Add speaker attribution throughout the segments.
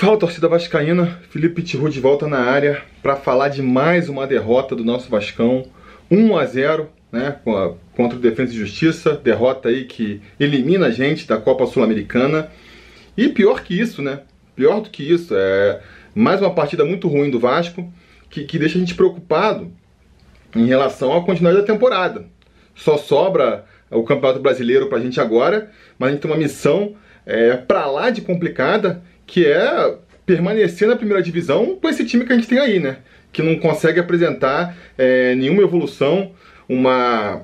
Speaker 1: Fala torcida vascaína, Felipe Tiru de volta na área para falar de mais uma derrota do nosso Vascão, 1 a 0, né, contra o Defesa e Justiça, derrota aí que elimina a gente da Copa Sul-Americana. E pior que isso, né? Pior do que isso, é mais uma partida muito ruim do Vasco que, que deixa a gente preocupado em relação à continuidade da temporada. Só sobra o Campeonato Brasileiro para a gente agora, mas a gente tem uma missão é, para lá de complicada que é permanecer na primeira divisão com esse time que a gente tem aí, né? Que não consegue apresentar é, nenhuma evolução, uma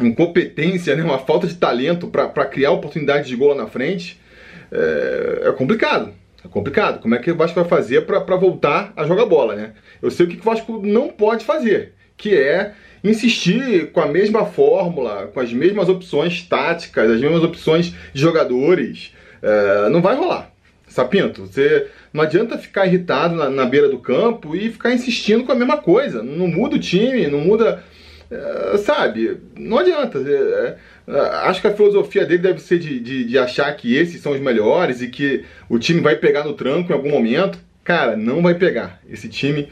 Speaker 1: incompetência, né? uma falta de talento para criar oportunidades de gol lá na frente. É, é, complicado. É complicado. Como é que o Vasco vai fazer para voltar a jogar bola, né? Eu sei o que o Vasco não pode fazer, que é insistir com a mesma fórmula, com as mesmas opções táticas, as mesmas opções de jogadores. É, não vai rolar. Sapinto, você não adianta ficar irritado na, na, beira do campo e ficar insistindo com a mesma coisa. Não muda o time, não muda. É, sabe? Não adianta. É, é, acho que a filosofia dele deve ser de, de, de, achar que esses são os melhores e que o time vai pegar no tranco em algum momento. Cara, não vai pegar. Esse time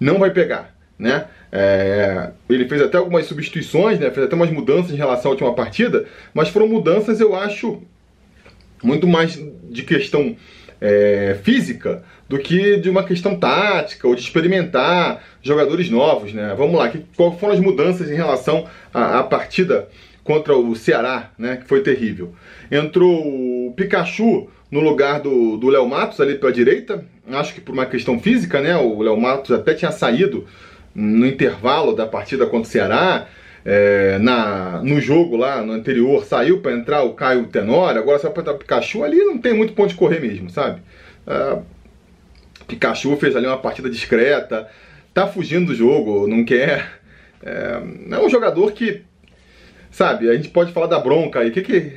Speaker 1: não vai pegar. Né? É, ele fez até algumas substituições, né? fez até umas mudanças em relação à última partida, mas foram mudanças, eu acho, muito mais de questão é, física do que de uma questão tática ou de experimentar jogadores novos, né? Vamos lá, que, qual foram as mudanças em relação à, à partida contra o Ceará, né? Que foi terrível. Entrou o Pikachu no lugar do, do Léo Matos ali pela direita, acho que por uma questão física, né? O Léo Matos até tinha saído no intervalo da partida contra o Ceará, é, na, no jogo lá no anterior saiu para entrar o Caio Tenório, agora saiu para entrar o Pikachu, ali não tem muito ponto de correr mesmo, sabe? É, Pikachu fez ali uma partida discreta, tá fugindo do jogo, não quer. É, é um jogador que Sabe, a gente pode falar da bronca aí. Que que,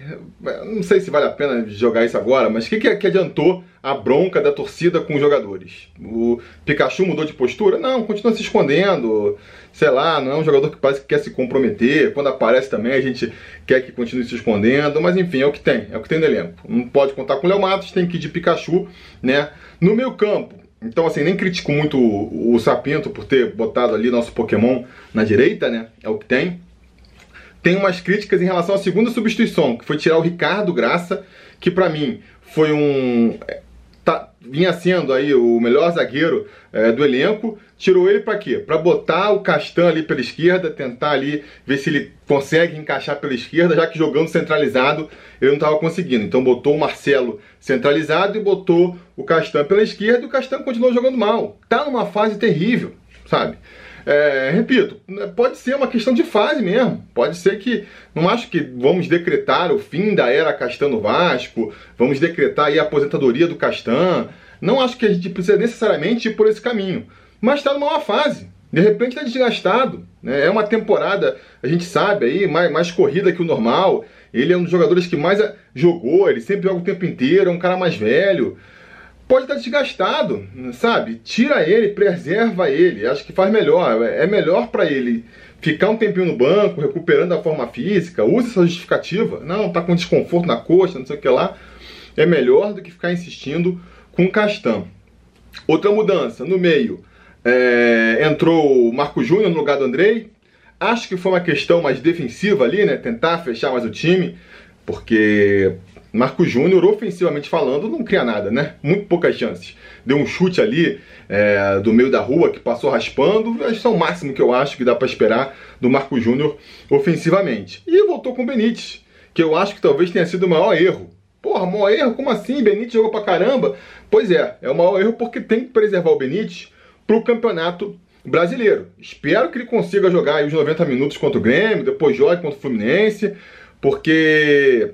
Speaker 1: não sei se vale a pena jogar isso agora, mas o que, que, que adiantou a bronca da torcida com os jogadores? O Pikachu mudou de postura? Não, continua se escondendo. Sei lá, não é um jogador que parece que quer se comprometer. Quando aparece também, a gente quer que continue se escondendo. Mas enfim, é o que tem, é o que tem no elenco. Não pode contar com o Léo Matos, tem que ir de Pikachu, né? No meu campo, então, assim, nem critico muito o, o Sapinto por ter botado ali nosso Pokémon na direita, né? É o que tem tem umas críticas em relação à segunda substituição, que foi tirar o Ricardo Graça, que para mim foi um tá, vinha sendo aí o melhor zagueiro é, do elenco, tirou ele para quê? Para botar o Castan ali pela esquerda, tentar ali ver se ele consegue encaixar pela esquerda, já que jogando centralizado ele não estava conseguindo. Então botou o Marcelo centralizado e botou o Castan pela esquerda e o Castan continuou jogando mal. Tá numa fase terrível, sabe? É, repito, pode ser uma questão de fase mesmo. Pode ser que. Não acho que vamos decretar o fim da era Castan Vasco, vamos decretar a aposentadoria do Castan. Não acho que a gente precisa necessariamente ir por esse caminho. Mas está numa fase. De repente está desgastado. Né? É uma temporada, a gente sabe aí, mais, mais corrida que o normal. Ele é um dos jogadores que mais jogou, ele sempre joga o tempo inteiro, é um cara mais velho pode estar desgastado, sabe? Tira ele, preserva ele. Acho que faz melhor. É melhor para ele ficar um tempinho no banco, recuperando a forma física. Use essa justificativa. Não, tá com desconforto na coxa, não sei o que lá. É melhor do que ficar insistindo com o Castan. Outra mudança, no meio, é, entrou o Marco Júnior no lugar do Andrei. Acho que foi uma questão mais defensiva ali, né? Tentar fechar mais o time, porque Marco Júnior, ofensivamente falando, não cria nada, né? Muito poucas chances. Deu um chute ali é, do meio da rua que passou raspando. Acho que é o máximo que eu acho que dá para esperar do Marco Júnior ofensivamente. E voltou com o Benítez, que eu acho que talvez tenha sido o maior erro. Porra, maior erro? Como assim? Benítez jogou pra caramba? Pois é, é o maior erro porque tem que preservar o Benítez pro campeonato brasileiro. Espero que ele consiga jogar os 90 minutos contra o Grêmio, depois jogue contra o Fluminense, porque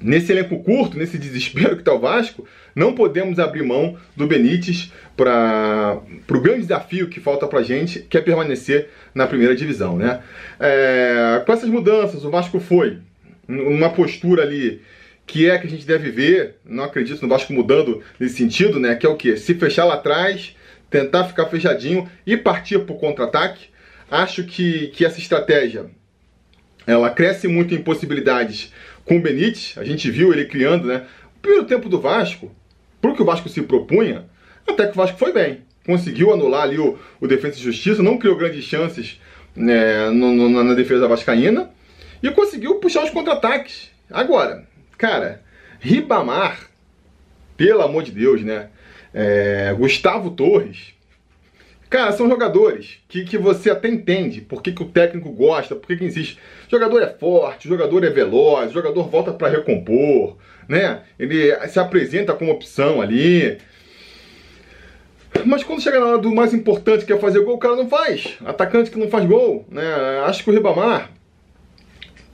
Speaker 1: nesse elenco curto, nesse desespero que está o Vasco, não podemos abrir mão do Benítez para o grande desafio que falta para a gente, que é permanecer na primeira divisão. Né? É, com essas mudanças, o Vasco foi uma postura ali que é que a gente deve ver, não acredito no Vasco mudando nesse sentido, né? que é o que? Se fechar lá atrás, tentar ficar fechadinho e partir para o contra-ataque. Acho que, que essa estratégia ela cresce muito em possibilidades com o Benítez, a gente viu ele criando, né? O primeiro tempo do Vasco, pro que o Vasco se propunha, até que o Vasco foi bem. Conseguiu anular ali o, o Defesa e Justiça, não criou grandes chances né, no, no, na defesa vascaína e conseguiu puxar os contra-ataques. Agora, cara, Ribamar, pelo amor de Deus, né? É, Gustavo Torres, cara, são jogadores que, que você até entende por que, que o técnico gosta, por que, que insiste. O jogador é forte, jogador é veloz, jogador volta para recompor, né? Ele se apresenta como opção ali. Mas quando chega na hora do mais importante que é fazer gol, o cara não faz. Atacante que não faz gol, né? Acho que o Ribamar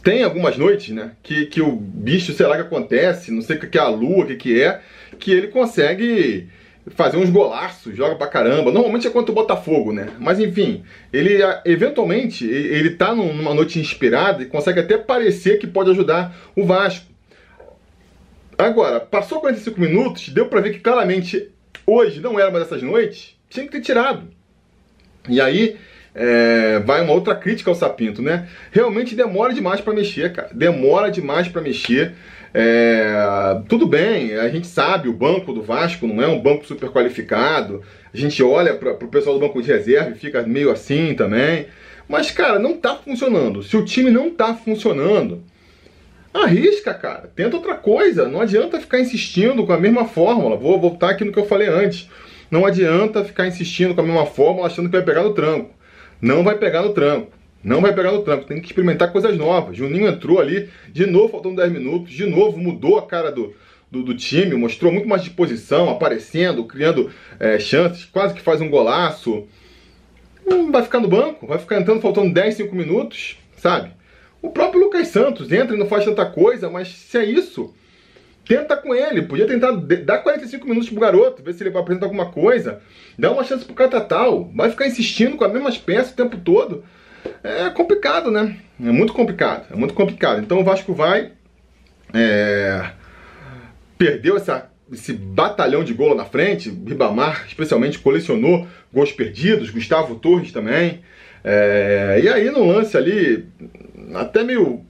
Speaker 1: tem algumas noites, né? Que, que o bicho, sei lá que acontece, não sei o que é a lua, o que, que é, que ele consegue fazer uns golaços, joga pra caramba. Normalmente é contra o Botafogo, né? Mas enfim, ele eventualmente ele tá numa noite inspirada e consegue até parecer que pode ajudar o Vasco. Agora, passou 45 minutos, deu para ver que claramente hoje não era uma dessas noites, tinha que ter tirado. E aí é, vai uma outra crítica ao Sapinto, né? Realmente demora demais para mexer, cara. Demora demais para mexer. É, tudo bem, a gente sabe, o banco do Vasco não é um banco super qualificado. A gente olha para o pessoal do banco de reserva e fica meio assim também. Mas, cara, não tá funcionando. Se o time não tá funcionando, arrisca, cara. Tenta outra coisa. Não adianta ficar insistindo com a mesma fórmula. Vou voltar aqui no que eu falei antes. Não adianta ficar insistindo com a mesma fórmula achando que vai pegar no tranco. Não vai pegar no tranco. Não vai pegar no tranco. Tem que experimentar coisas novas. Juninho entrou ali, de novo, faltando 10 minutos, de novo mudou a cara do, do, do time, mostrou muito mais disposição, aparecendo, criando é, chances, quase que faz um golaço. Não vai ficar no banco, vai ficar entrando faltando 10, 5 minutos, sabe? O próprio Lucas Santos entra e não faz tanta coisa, mas se é isso, tenta com ele. Podia tentar dar 45 minutos pro garoto, ver se ele vai apresentar alguma coisa. Dá uma chance pro Catatal. Vai ficar insistindo com as mesmas peças o tempo todo. É complicado, né? É muito complicado. É muito complicado. Então o Vasco vai. É, perdeu essa, esse batalhão de gol na frente. Ribamar, especialmente, colecionou gols perdidos. Gustavo Torres também. É, e aí no lance ali, até meio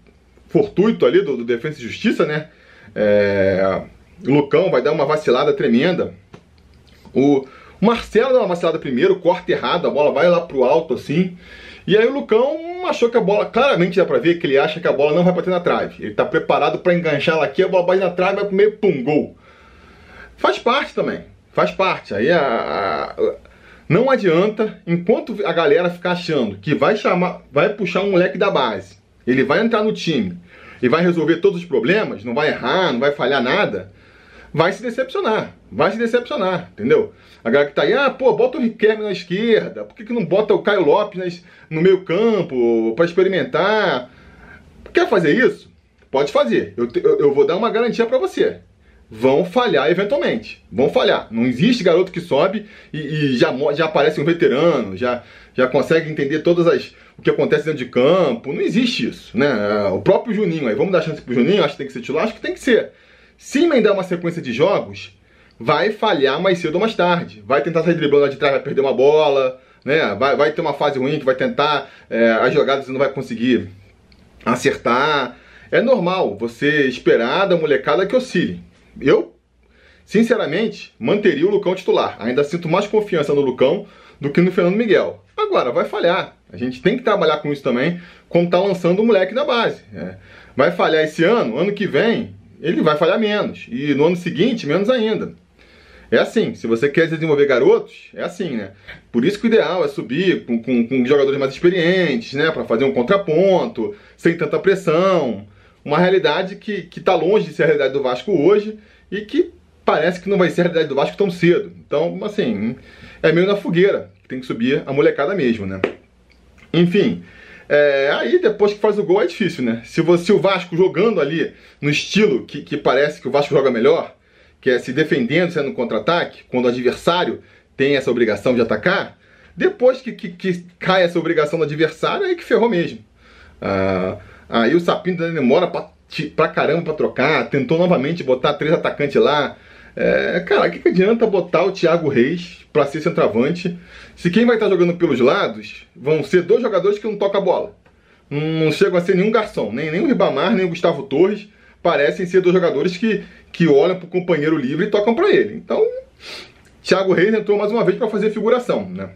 Speaker 1: fortuito ali do, do Defesa e Justiça, né? É, Lucão vai dar uma vacilada tremenda. O Marcelo dá uma vacilada primeiro, corta errado, a bola vai lá pro alto assim. E aí o Lucão achou que a bola, claramente dá pra ver que ele acha que a bola não vai bater na trave. Ele tá preparado para enganchar ela aqui, a bola bate na trave, vai comer pum, gol. Faz parte também, faz parte. Aí a, a, não adianta, enquanto a galera ficar achando que vai chamar, vai puxar um moleque da base, ele vai entrar no time e vai resolver todos os problemas, não vai errar, não vai falhar nada, vai se decepcionar. Vai se decepcionar, entendeu? A galera que tá aí, ah, pô, bota o Riquelme na esquerda, por que, que não bota o Caio Lopes no meio campo para experimentar? Quer fazer isso? Pode fazer. Eu, eu, eu vou dar uma garantia para você. Vão falhar eventualmente. Vão falhar. Não existe garoto que sobe e, e já, já aparece um veterano, já, já consegue entender todas as o que acontece dentro de campo. Não existe isso, né? O próprio Juninho aí, vamos dar chance pro Juninho, acho que tem que ser titular, acho que tem que ser. Se emendar uma sequência de jogos, vai falhar mais cedo ou mais tarde. Vai tentar sair driblando lá de trás, vai perder uma bola, né? Vai, vai ter uma fase ruim que vai tentar é, as jogadas não vai conseguir acertar. É normal você esperar da molecada que oscile. Eu, sinceramente, manteria o Lucão titular. Ainda sinto mais confiança no Lucão do que no Fernando Miguel. Agora, vai falhar. A gente tem que trabalhar com isso também quando tá lançando o moleque da base. É. Vai falhar esse ano, ano que vem, ele vai falhar menos. E no ano seguinte, menos ainda. É assim, se você quer desenvolver garotos, é assim, né? Por isso que o ideal é subir com, com, com jogadores mais experientes, né? Para fazer um contraponto, sem tanta pressão. Uma realidade que, que tá longe de ser a realidade do Vasco hoje e que parece que não vai ser a realidade do Vasco tão cedo. Então, assim, é meio na fogueira que tem que subir a molecada mesmo, né? Enfim, é, aí depois que faz o gol é difícil, né? Se, você, o Vasco jogando ali no estilo que, que parece que o Vasco joga melhor, que é se defendendo, sendo contra-ataque, quando o adversário tem essa obrigação de atacar, depois que, que, que cai essa obrigação do adversário, aí que ferrou mesmo. Ah, aí o Sapinto demora pra, pra caramba pra trocar, tentou novamente botar três atacantes lá. É, cara, o que, que adianta botar o Thiago Reis para ser centroavante se quem vai estar tá jogando pelos lados vão ser dois jogadores que não tocam a bola? Não chegam a ser nenhum garçom, nem, nem o Ribamar, nem o Gustavo Torres, parecem ser dois jogadores que, que olham para o companheiro livre e tocam para ele. Então, Thiago Reis entrou mais uma vez para fazer figuração, né?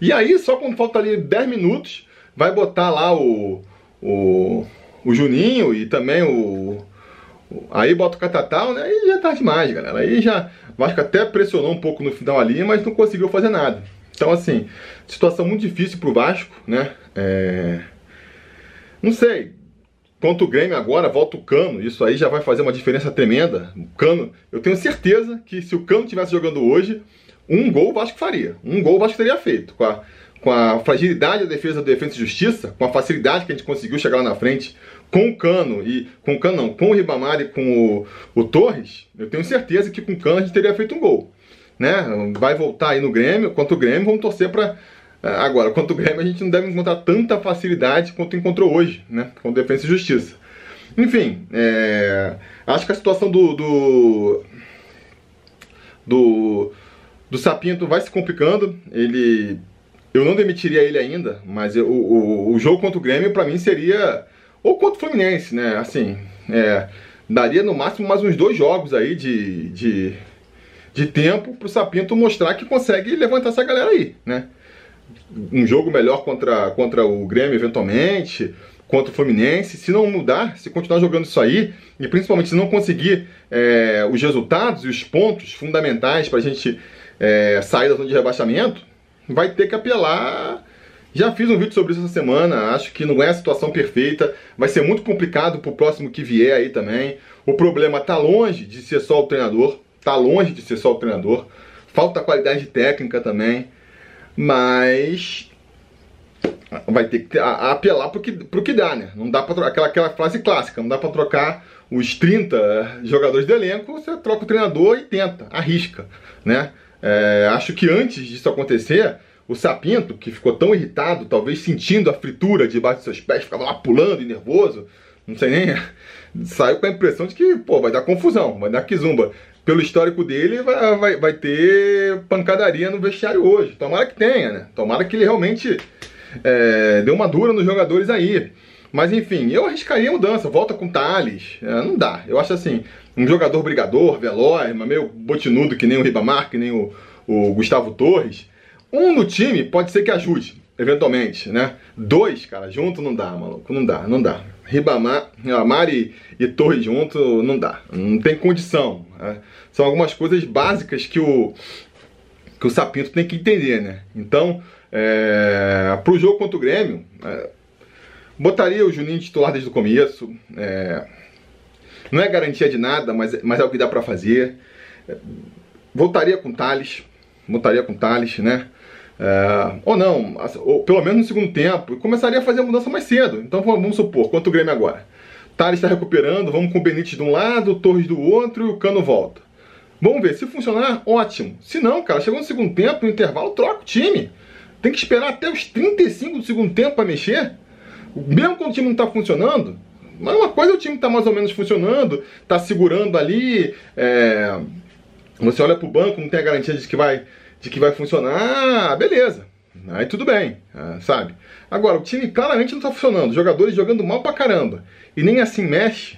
Speaker 1: E aí, só quando falta ali 10 minutos, vai botar lá o, o, o Juninho e também o, Aí bota o Catatal, né? E já tá demais, galera. Aí já. O Vasco até pressionou um pouco no final ali, mas não conseguiu fazer nada. Então, assim, situação muito difícil pro Vasco, né? É... Não sei. Quanto o Grêmio agora, volta o Cano. Isso aí já vai fazer uma diferença tremenda. O Cano, eu tenho certeza que se o Cano estivesse jogando hoje, um gol o Vasco faria. Um gol o Vasco teria feito. Com a, com a fragilidade da defesa do Defesa e Justiça, com a facilidade que a gente conseguiu chegar lá na frente, com o Cano e. Com o Cano não, com o Ribamar e com o, o Torres, eu tenho certeza que com o Cano a gente teria feito um gol. Né? Vai voltar aí no Grêmio, quanto o Grêmio, vamos torcer para é, Agora, quanto o Grêmio, a gente não deve encontrar tanta facilidade quanto encontrou hoje, né? Com Defesa e Justiça. Enfim, é... acho que a situação do, do, do, do Sapinto vai se complicando. Ele, eu não demitiria ele ainda, mas eu, o, o jogo contra o Grêmio, para mim, seria. Ou contra o Fluminense, né? Assim, é, daria no máximo mais uns dois jogos aí de, de, de tempo pro Sapinto mostrar que consegue levantar essa galera aí, né? um jogo melhor contra, contra o Grêmio, eventualmente, contra o Fluminense. Se não mudar, se continuar jogando isso aí, e principalmente se não conseguir é, os resultados e os pontos fundamentais para a gente é, sair da zona de rebaixamento, vai ter que apelar. Já fiz um vídeo sobre isso essa semana, acho que não é a situação perfeita, vai ser muito complicado para o próximo que vier aí também. O problema está longe de ser só o treinador, está longe de ser só o treinador, falta qualidade técnica também mas vai ter que apelar pro que, pro que dá, né? Não dá para aquela, aquela frase clássica, não dá para trocar os 30 jogadores do elenco, você troca o treinador e tenta, arrisca, né? É, acho que antes disso acontecer, o Sapinto, que ficou tão irritado, talvez sentindo a fritura debaixo dos seus pés, ficava lá pulando e nervoso, não sei nem, saiu com a impressão de que, pô, vai dar confusão, vai dar quizumba pelo histórico dele, vai, vai, vai ter pancadaria no vestiário hoje. Tomara que tenha, né? Tomara que ele realmente é, dê uma dura nos jogadores aí. Mas enfim, eu arriscaria mudança, volta com Thales. É, não dá. Eu acho assim, um jogador brigador, veloz, mas meio botinudo que nem o Ribamar, que nem o, o Gustavo Torres. Um no time pode ser que ajude, eventualmente, né? Dois, cara, junto não dá, maluco. Não dá, não dá. Ribamar, Ribamar e, e Torre junto não dá, não tem condição. Né? São algumas coisas básicas que o, que o Sapinto tem que entender, né? Então, é, para o jogo contra o Grêmio, é, botaria o Juninho titular desde o começo. É, não é garantia de nada, mas, mas é o que dá para fazer. É, voltaria com o Thales, voltaria com o Thales, né? É, ou não, ou pelo menos no segundo tempo, começaria a fazer a mudança mais cedo. Então vamos supor, quanto o Grêmio agora? Thales está recuperando, vamos com o Benítez de um lado, o Torres do outro e o Cano volta. Vamos ver, se funcionar, ótimo. Se não, cara, chegou no segundo tempo, no intervalo, troca o time. Tem que esperar até os 35 do segundo tempo para mexer. Mesmo quando o time não está funcionando, mas uma coisa é o time está mais ou menos funcionando, está segurando ali. É... Você olha para o banco, não tem a garantia de que vai de que vai funcionar, beleza. Aí tudo bem, ah, sabe? Agora, o time claramente não tá funcionando, jogadores jogando mal pra caramba, e nem assim mexe,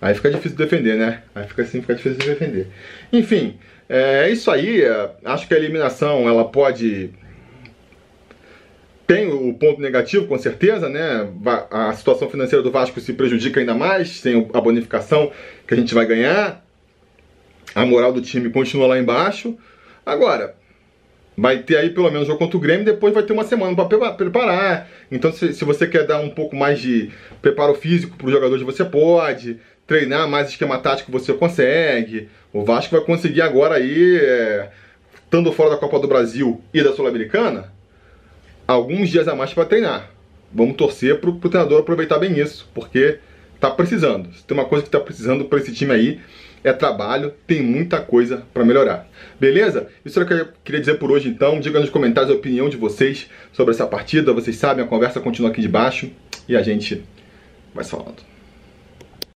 Speaker 1: aí fica difícil de defender, né? Aí fica assim, fica difícil de defender. Enfim, é isso aí, é, acho que a eliminação, ela pode... Tem o ponto negativo, com certeza, né? A situação financeira do Vasco se prejudica ainda mais, sem a bonificação que a gente vai ganhar. A moral do time continua lá embaixo. Agora, vai ter aí pelo menos o jogo contra o Grêmio, depois vai ter uma semana para preparar. Então, se, se, você quer dar um pouco mais de preparo físico para os jogadores, você pode. Treinar mais esquema tático, você consegue. O Vasco vai conseguir agora aí, é, estando fora da Copa do Brasil e da Sul-Americana, alguns dias a mais para treinar. Vamos torcer para o treinador aproveitar bem isso, porque tá precisando. Se tem uma coisa que está precisando para esse time aí, é trabalho, tem muita coisa para melhorar. Beleza? Isso é o que eu queria dizer por hoje então. Diga nos comentários a opinião de vocês sobre essa partida. Vocês sabem, a conversa continua aqui de baixo e a gente vai falando.